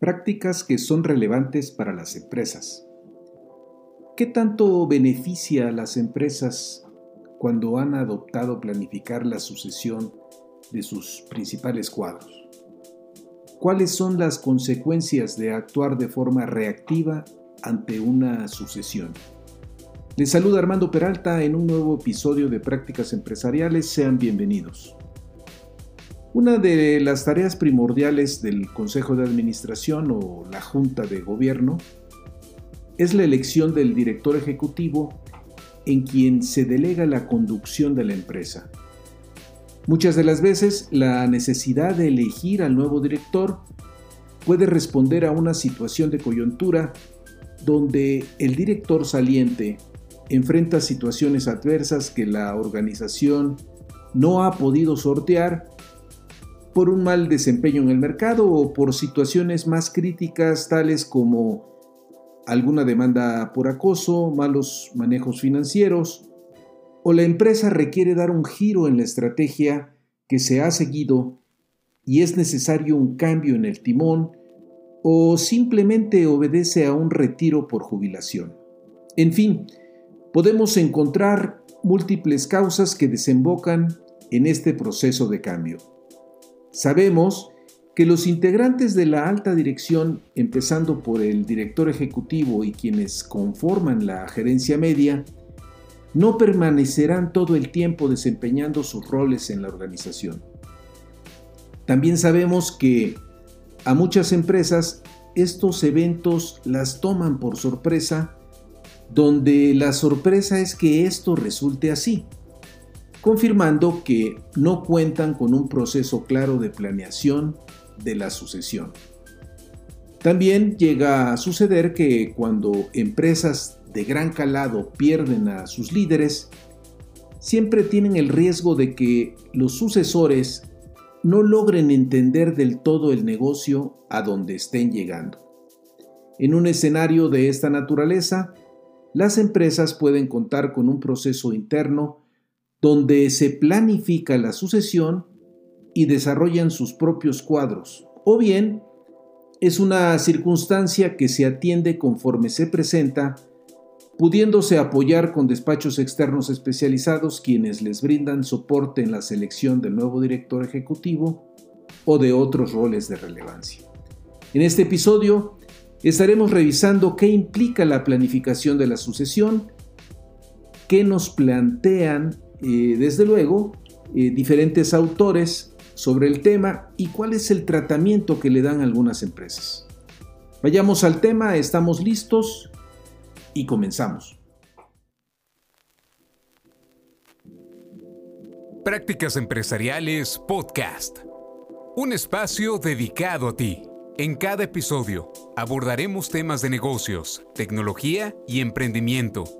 Prácticas que son relevantes para las empresas. ¿Qué tanto beneficia a las empresas cuando han adoptado planificar la sucesión de sus principales cuadros? ¿Cuáles son las consecuencias de actuar de forma reactiva ante una sucesión? Les saluda Armando Peralta en un nuevo episodio de Prácticas Empresariales. Sean bienvenidos. Una de las tareas primordiales del Consejo de Administración o la Junta de Gobierno es la elección del director ejecutivo en quien se delega la conducción de la empresa. Muchas de las veces la necesidad de elegir al nuevo director puede responder a una situación de coyuntura donde el director saliente enfrenta situaciones adversas que la organización no ha podido sortear por un mal desempeño en el mercado o por situaciones más críticas tales como alguna demanda por acoso, malos manejos financieros, o la empresa requiere dar un giro en la estrategia que se ha seguido y es necesario un cambio en el timón, o simplemente obedece a un retiro por jubilación. En fin, podemos encontrar múltiples causas que desembocan en este proceso de cambio. Sabemos que los integrantes de la alta dirección, empezando por el director ejecutivo y quienes conforman la gerencia media, no permanecerán todo el tiempo desempeñando sus roles en la organización. También sabemos que a muchas empresas estos eventos las toman por sorpresa, donde la sorpresa es que esto resulte así confirmando que no cuentan con un proceso claro de planeación de la sucesión. También llega a suceder que cuando empresas de gran calado pierden a sus líderes, siempre tienen el riesgo de que los sucesores no logren entender del todo el negocio a donde estén llegando. En un escenario de esta naturaleza, las empresas pueden contar con un proceso interno donde se planifica la sucesión y desarrollan sus propios cuadros, o bien es una circunstancia que se atiende conforme se presenta, pudiéndose apoyar con despachos externos especializados quienes les brindan soporte en la selección del nuevo director ejecutivo o de otros roles de relevancia. En este episodio estaremos revisando qué implica la planificación de la sucesión, qué nos plantean desde luego, eh, diferentes autores sobre el tema y cuál es el tratamiento que le dan algunas empresas. Vayamos al tema, estamos listos y comenzamos. Prácticas Empresariales Podcast. Un espacio dedicado a ti. En cada episodio abordaremos temas de negocios, tecnología y emprendimiento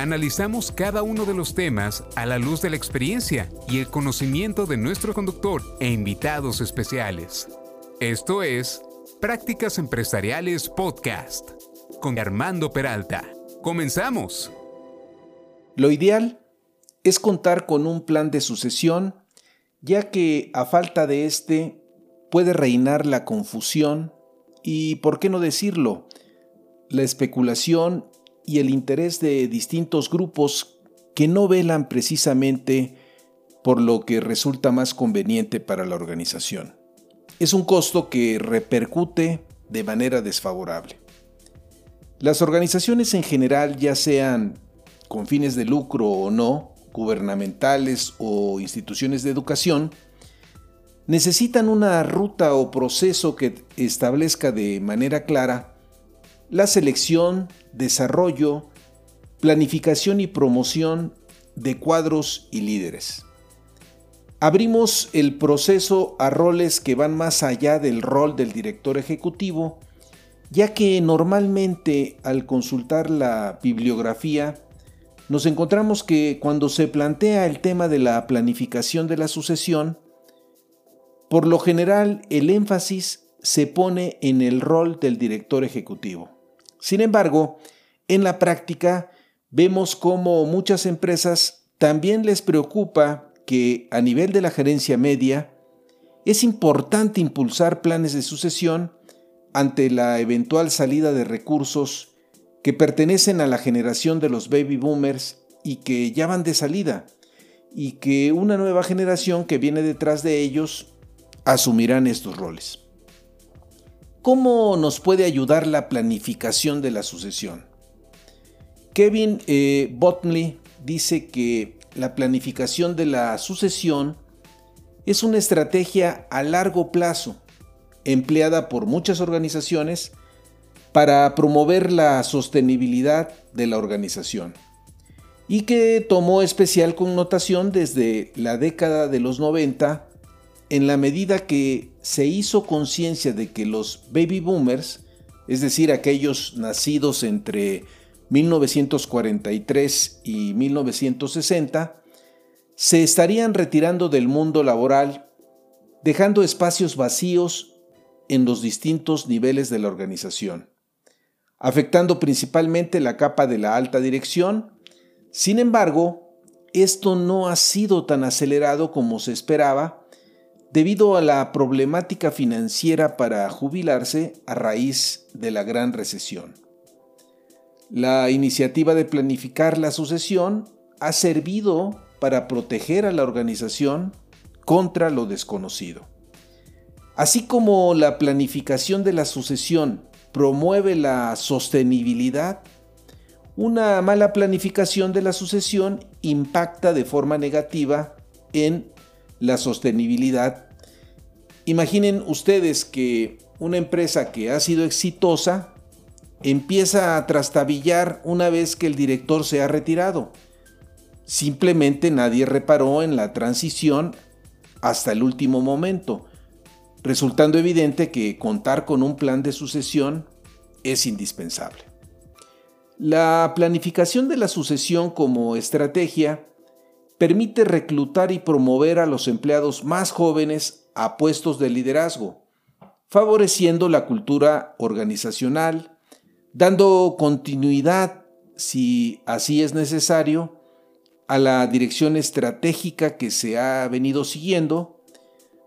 Analizamos cada uno de los temas a la luz de la experiencia y el conocimiento de nuestro conductor e invitados especiales. Esto es Prácticas Empresariales Podcast con Armando Peralta. Comenzamos. Lo ideal es contar con un plan de sucesión, ya que a falta de este puede reinar la confusión y, por qué no decirlo, la especulación y el interés de distintos grupos que no velan precisamente por lo que resulta más conveniente para la organización. Es un costo que repercute de manera desfavorable. Las organizaciones en general, ya sean con fines de lucro o no, gubernamentales o instituciones de educación, necesitan una ruta o proceso que establezca de manera clara la selección, desarrollo, planificación y promoción de cuadros y líderes. Abrimos el proceso a roles que van más allá del rol del director ejecutivo, ya que normalmente al consultar la bibliografía nos encontramos que cuando se plantea el tema de la planificación de la sucesión, por lo general el énfasis se pone en el rol del director ejecutivo. Sin embargo, en la práctica vemos cómo muchas empresas también les preocupa que a nivel de la gerencia media es importante impulsar planes de sucesión ante la eventual salida de recursos que pertenecen a la generación de los baby boomers y que ya van de salida, y que una nueva generación que viene detrás de ellos asumirán estos roles. ¿Cómo nos puede ayudar la planificación de la sucesión? Kevin eh, dice que la planificación de la sucesión es una estrategia a largo plazo empleada por muchas organizaciones para promover la sostenibilidad de la organización y que tomó especial connotación desde la década de los 90 en la medida que se hizo conciencia de que los baby boomers, es decir, aquellos nacidos entre 1943 y 1960, se estarían retirando del mundo laboral, dejando espacios vacíos en los distintos niveles de la organización, afectando principalmente la capa de la alta dirección. Sin embargo, esto no ha sido tan acelerado como se esperaba debido a la problemática financiera para jubilarse a raíz de la gran recesión. La iniciativa de planificar la sucesión ha servido para proteger a la organización contra lo desconocido. Así como la planificación de la sucesión promueve la sostenibilidad, una mala planificación de la sucesión impacta de forma negativa en la sostenibilidad. Imaginen ustedes que una empresa que ha sido exitosa empieza a trastabillar una vez que el director se ha retirado. Simplemente nadie reparó en la transición hasta el último momento, resultando evidente que contar con un plan de sucesión es indispensable. La planificación de la sucesión como estrategia permite reclutar y promover a los empleados más jóvenes a puestos de liderazgo, favoreciendo la cultura organizacional, dando continuidad, si así es necesario, a la dirección estratégica que se ha venido siguiendo,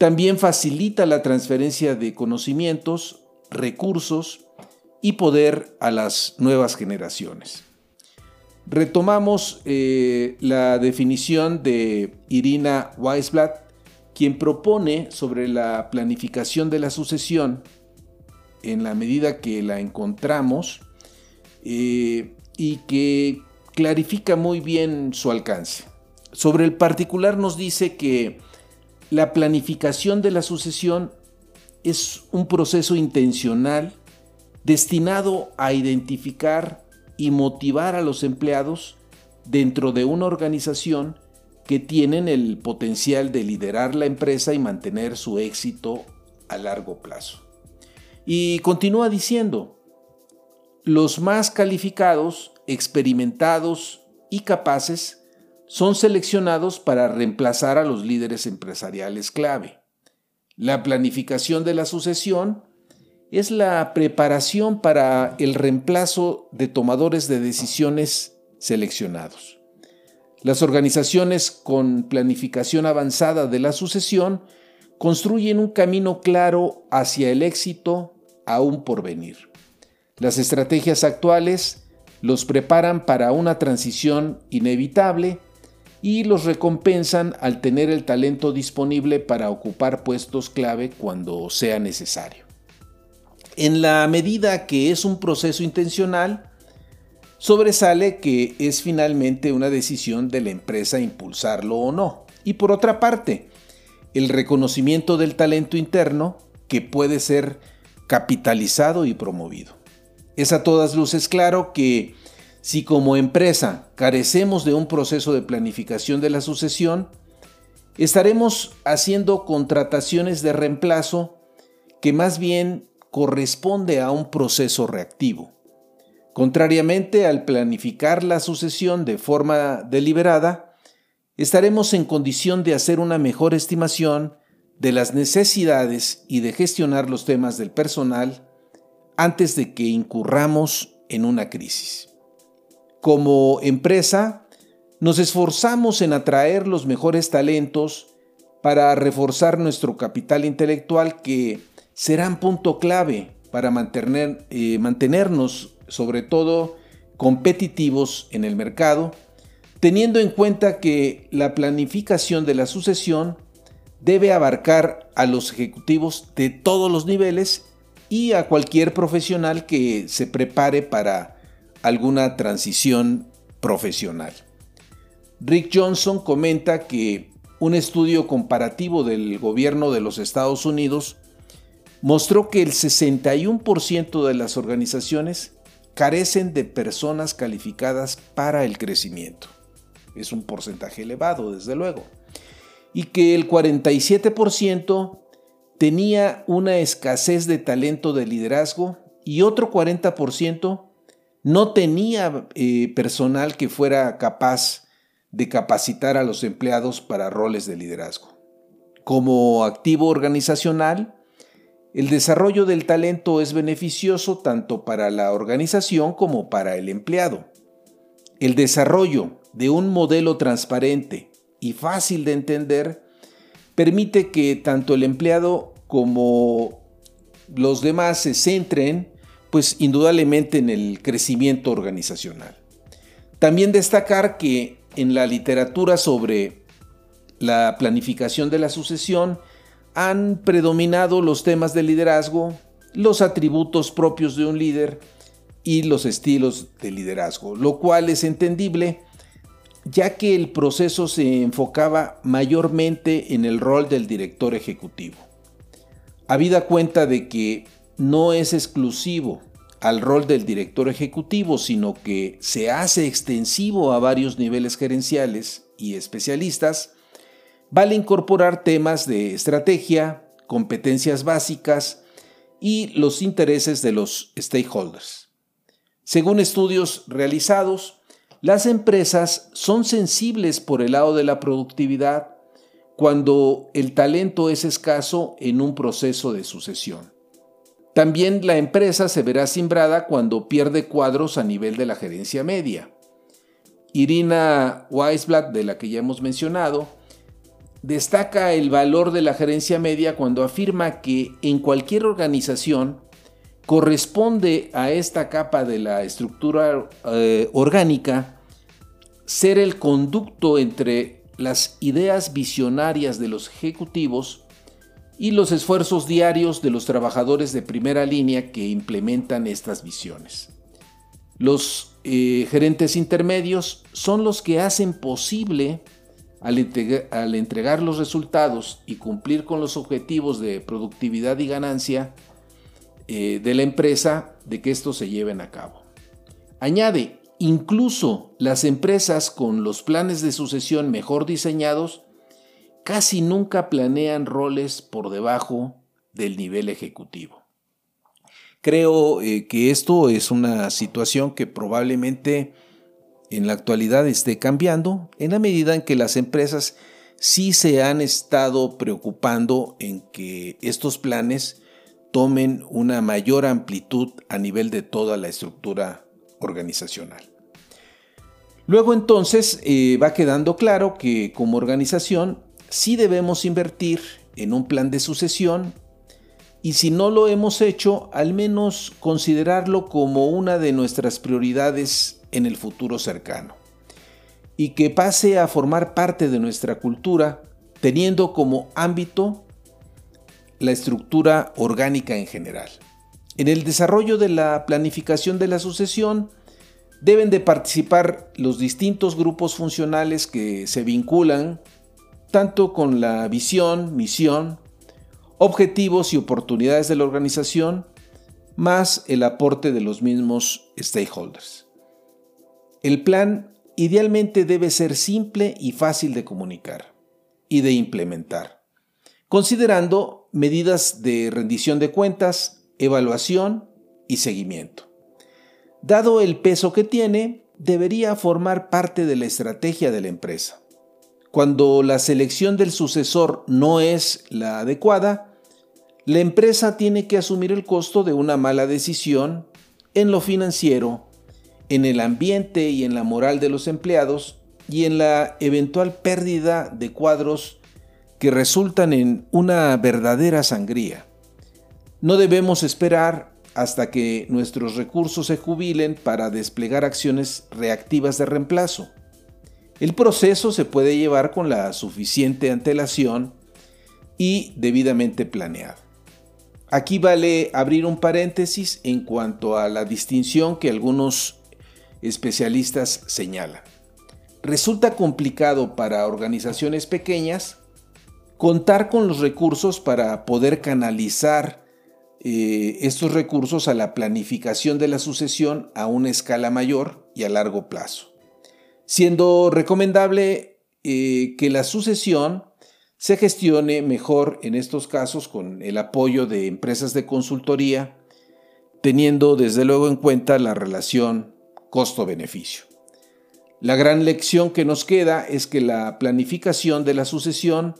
también facilita la transferencia de conocimientos, recursos y poder a las nuevas generaciones. Retomamos eh, la definición de Irina Weisblatt, quien propone sobre la planificación de la sucesión en la medida que la encontramos eh, y que clarifica muy bien su alcance. Sobre el particular nos dice que la planificación de la sucesión es un proceso intencional destinado a identificar y motivar a los empleados dentro de una organización que tienen el potencial de liderar la empresa y mantener su éxito a largo plazo. Y continúa diciendo, los más calificados, experimentados y capaces son seleccionados para reemplazar a los líderes empresariales clave. La planificación de la sucesión es la preparación para el reemplazo de tomadores de decisiones seleccionados. Las organizaciones con planificación avanzada de la sucesión construyen un camino claro hacia el éxito aún por venir. Las estrategias actuales los preparan para una transición inevitable y los recompensan al tener el talento disponible para ocupar puestos clave cuando sea necesario. En la medida que es un proceso intencional, sobresale que es finalmente una decisión de la empresa impulsarlo o no. Y por otra parte, el reconocimiento del talento interno que puede ser capitalizado y promovido. Es a todas luces claro que si como empresa carecemos de un proceso de planificación de la sucesión, estaremos haciendo contrataciones de reemplazo que más bien corresponde a un proceso reactivo. Contrariamente al planificar la sucesión de forma deliberada, estaremos en condición de hacer una mejor estimación de las necesidades y de gestionar los temas del personal antes de que incurramos en una crisis. Como empresa, nos esforzamos en atraer los mejores talentos para reforzar nuestro capital intelectual que serán punto clave para mantener, eh, mantenernos sobre todo competitivos en el mercado, teniendo en cuenta que la planificación de la sucesión debe abarcar a los ejecutivos de todos los niveles y a cualquier profesional que se prepare para alguna transición profesional. Rick Johnson comenta que un estudio comparativo del gobierno de los Estados Unidos mostró que el 61% de las organizaciones carecen de personas calificadas para el crecimiento. Es un porcentaje elevado, desde luego. Y que el 47% tenía una escasez de talento de liderazgo y otro 40% no tenía eh, personal que fuera capaz de capacitar a los empleados para roles de liderazgo. Como activo organizacional, el desarrollo del talento es beneficioso tanto para la organización como para el empleado. El desarrollo de un modelo transparente y fácil de entender permite que tanto el empleado como los demás se centren, pues indudablemente en el crecimiento organizacional. También destacar que en la literatura sobre la planificación de la sucesión han predominado los temas de liderazgo, los atributos propios de un líder y los estilos de liderazgo, lo cual es entendible ya que el proceso se enfocaba mayormente en el rol del director ejecutivo. Habida cuenta de que no es exclusivo al rol del director ejecutivo, sino que se hace extensivo a varios niveles gerenciales y especialistas, vale incorporar temas de estrategia, competencias básicas y los intereses de los stakeholders. Según estudios realizados, las empresas son sensibles por el lado de la productividad cuando el talento es escaso en un proceso de sucesión. También la empresa se verá simbrada cuando pierde cuadros a nivel de la gerencia media. Irina Weisblatt, de la que ya hemos mencionado, destaca el valor de la gerencia media cuando afirma que en cualquier organización corresponde a esta capa de la estructura eh, orgánica ser el conducto entre las ideas visionarias de los ejecutivos y los esfuerzos diarios de los trabajadores de primera línea que implementan estas visiones. Los eh, gerentes intermedios son los que hacen posible, al, entregar los resultados y cumplir con los objetivos de productividad y ganancia eh, de la empresa, de que esto se lleven a cabo. Añade, incluso las empresas con los planes de sucesión mejor diseñados casi nunca planean roles por debajo del nivel ejecutivo. Creo eh, que esto es una situación que probablemente en la actualidad esté cambiando en la medida en que las empresas sí se han estado preocupando en que estos planes tomen una mayor amplitud a nivel de toda la estructura organizacional. Luego entonces eh, va quedando claro que como organización sí debemos invertir en un plan de sucesión y si no lo hemos hecho, al menos considerarlo como una de nuestras prioridades en el futuro cercano. Y que pase a formar parte de nuestra cultura, teniendo como ámbito la estructura orgánica en general. En el desarrollo de la planificación de la sucesión deben de participar los distintos grupos funcionales que se vinculan tanto con la visión, misión, objetivos y oportunidades de la organización, más el aporte de los mismos stakeholders. El plan idealmente debe ser simple y fácil de comunicar y de implementar, considerando medidas de rendición de cuentas, evaluación y seguimiento. dado el peso que tiene, debería formar parte de la estrategia de la empresa. Cuando la selección del sucesor no es la adecuada, la empresa tiene que asumir el costo de una mala decisión en lo financiero, en el ambiente y en la moral de los empleados y en la eventual pérdida de cuadros que resultan en una verdadera sangría. No debemos esperar hasta que nuestros recursos se jubilen para desplegar acciones reactivas de reemplazo. El proceso se puede llevar con la suficiente antelación y debidamente planeado. Aquí vale abrir un paréntesis en cuanto a la distinción que algunos especialistas señalan. Resulta complicado para organizaciones pequeñas contar con los recursos para poder canalizar eh, estos recursos a la planificación de la sucesión a una escala mayor y a largo plazo, siendo recomendable eh, que la sucesión se gestione mejor en estos casos con el apoyo de empresas de consultoría, teniendo desde luego en cuenta la relación costo-beneficio. La gran lección que nos queda es que la planificación de la sucesión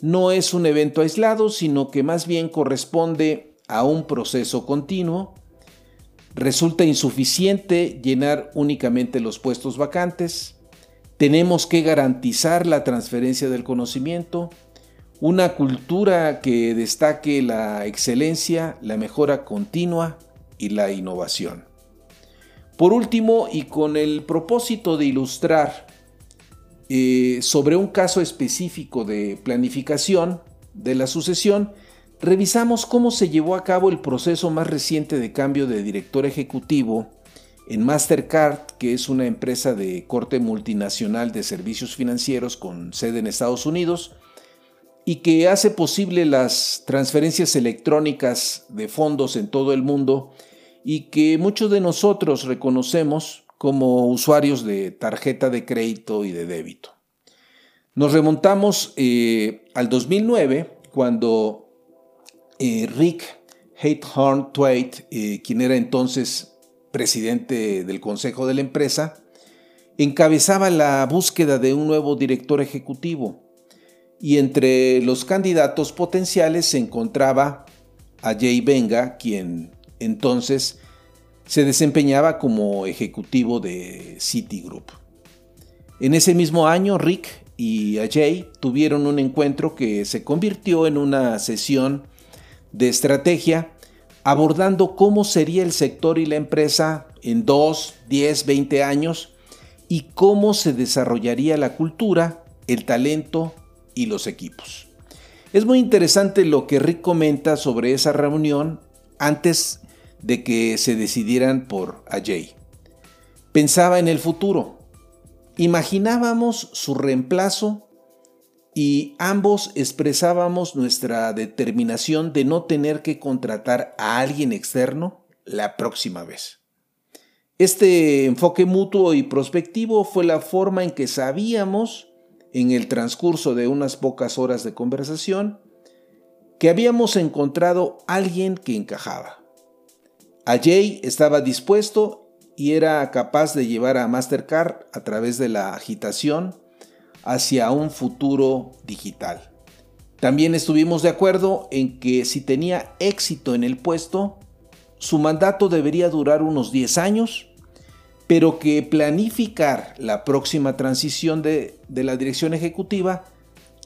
no es un evento aislado, sino que más bien corresponde a un proceso continuo, resulta insuficiente llenar únicamente los puestos vacantes, tenemos que garantizar la transferencia del conocimiento, una cultura que destaque la excelencia, la mejora continua y la innovación. Por último, y con el propósito de ilustrar eh, sobre un caso específico de planificación de la sucesión, revisamos cómo se llevó a cabo el proceso más reciente de cambio de director ejecutivo en Mastercard, que es una empresa de corte multinacional de servicios financieros con sede en Estados Unidos y que hace posible las transferencias electrónicas de fondos en todo el mundo y que muchos de nosotros reconocemos como usuarios de tarjeta de crédito y de débito. Nos remontamos eh, al 2009, cuando eh, Rick Hatehorn Twait, eh, quien era entonces presidente del consejo de la empresa, encabezaba la búsqueda de un nuevo director ejecutivo y entre los candidatos potenciales se encontraba a Jay Venga, quien entonces se desempeñaba como ejecutivo de Citigroup. En ese mismo año, Rick y Jay tuvieron un encuentro que se convirtió en una sesión de estrategia abordando cómo sería el sector y la empresa en 2, 10, 20 años y cómo se desarrollaría la cultura, el talento y los equipos. Es muy interesante lo que Rick comenta sobre esa reunión antes de que se decidieran por Ajay. Pensaba en el futuro. Imaginábamos su reemplazo y ambos expresábamos nuestra determinación de no tener que contratar a alguien externo la próxima vez. Este enfoque mutuo y prospectivo fue la forma en que sabíamos, en el transcurso de unas pocas horas de conversación, que habíamos encontrado alguien que encajaba. Jay estaba dispuesto y era capaz de llevar a Mastercard a través de la agitación hacia un futuro digital. También estuvimos de acuerdo en que si tenía éxito en el puesto, su mandato debería durar unos 10 años, pero que planificar la próxima transición de la dirección ejecutiva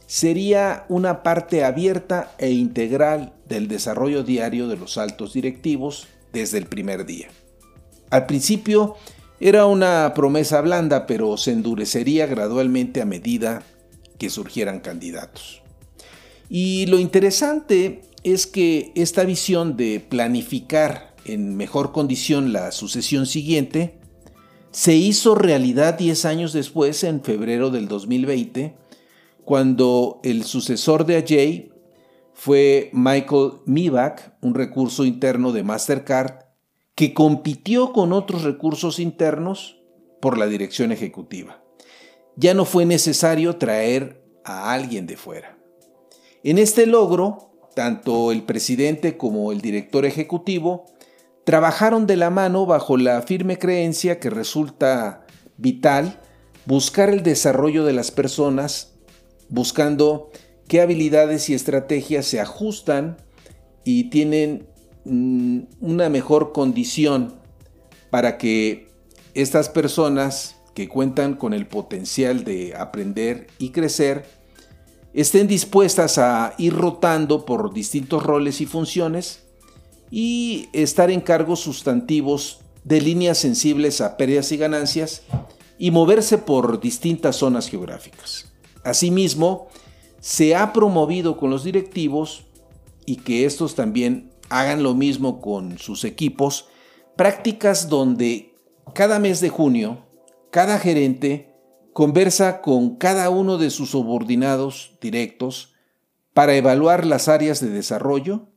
sería una parte abierta e integral del desarrollo diario de los altos directivos desde el primer día. Al principio era una promesa blanda, pero se endurecería gradualmente a medida que surgieran candidatos. Y lo interesante es que esta visión de planificar en mejor condición la sucesión siguiente se hizo realidad 10 años después, en febrero del 2020, cuando el sucesor de Ajay fue Michael Mivak, un recurso interno de Mastercard, que compitió con otros recursos internos por la dirección ejecutiva. Ya no fue necesario traer a alguien de fuera. En este logro, tanto el presidente como el director ejecutivo trabajaron de la mano bajo la firme creencia que resulta vital buscar el desarrollo de las personas, buscando qué habilidades y estrategias se ajustan y tienen mm, una mejor condición para que estas personas que cuentan con el potencial de aprender y crecer estén dispuestas a ir rotando por distintos roles y funciones y estar en cargos sustantivos de líneas sensibles a pérdidas y ganancias y moverse por distintas zonas geográficas. Asimismo, se ha promovido con los directivos y que estos también hagan lo mismo con sus equipos, prácticas donde cada mes de junio, cada gerente conversa con cada uno de sus subordinados directos para evaluar las áreas de desarrollo,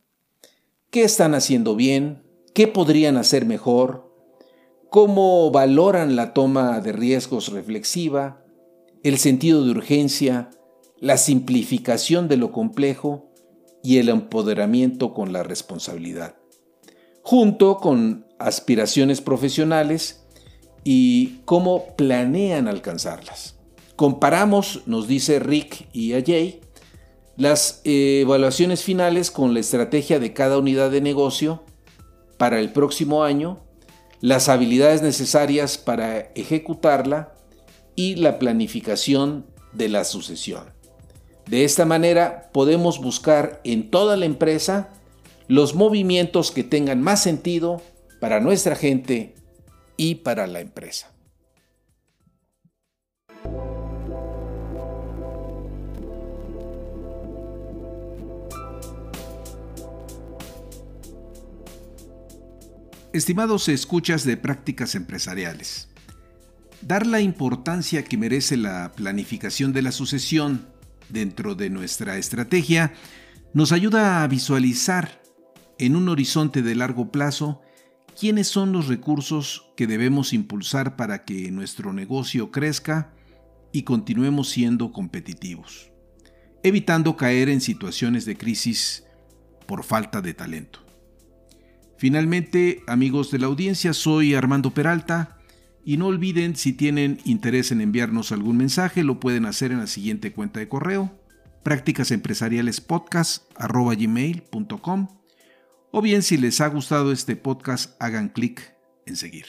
qué están haciendo bien, qué podrían hacer mejor, cómo valoran la toma de riesgos reflexiva, el sentido de urgencia, la simplificación de lo complejo y el empoderamiento con la responsabilidad, junto con aspiraciones profesionales y cómo planean alcanzarlas. Comparamos, nos dice Rick y Ajay, las evaluaciones finales con la estrategia de cada unidad de negocio para el próximo año, las habilidades necesarias para ejecutarla y la planificación de la sucesión. De esta manera podemos buscar en toda la empresa los movimientos que tengan más sentido para nuestra gente y para la empresa. Estimados escuchas de prácticas empresariales, dar la importancia que merece la planificación de la sucesión dentro de nuestra estrategia nos ayuda a visualizar en un horizonte de largo plazo quiénes son los recursos que debemos impulsar para que nuestro negocio crezca y continuemos siendo competitivos, evitando caer en situaciones de crisis por falta de talento. Finalmente, amigos de la audiencia, soy Armando Peralta y no olviden si tienen interés en enviarnos algún mensaje, lo pueden hacer en la siguiente cuenta de correo prácticasempresarialespodcast.com o bien si les ha gustado este podcast hagan clic en seguir.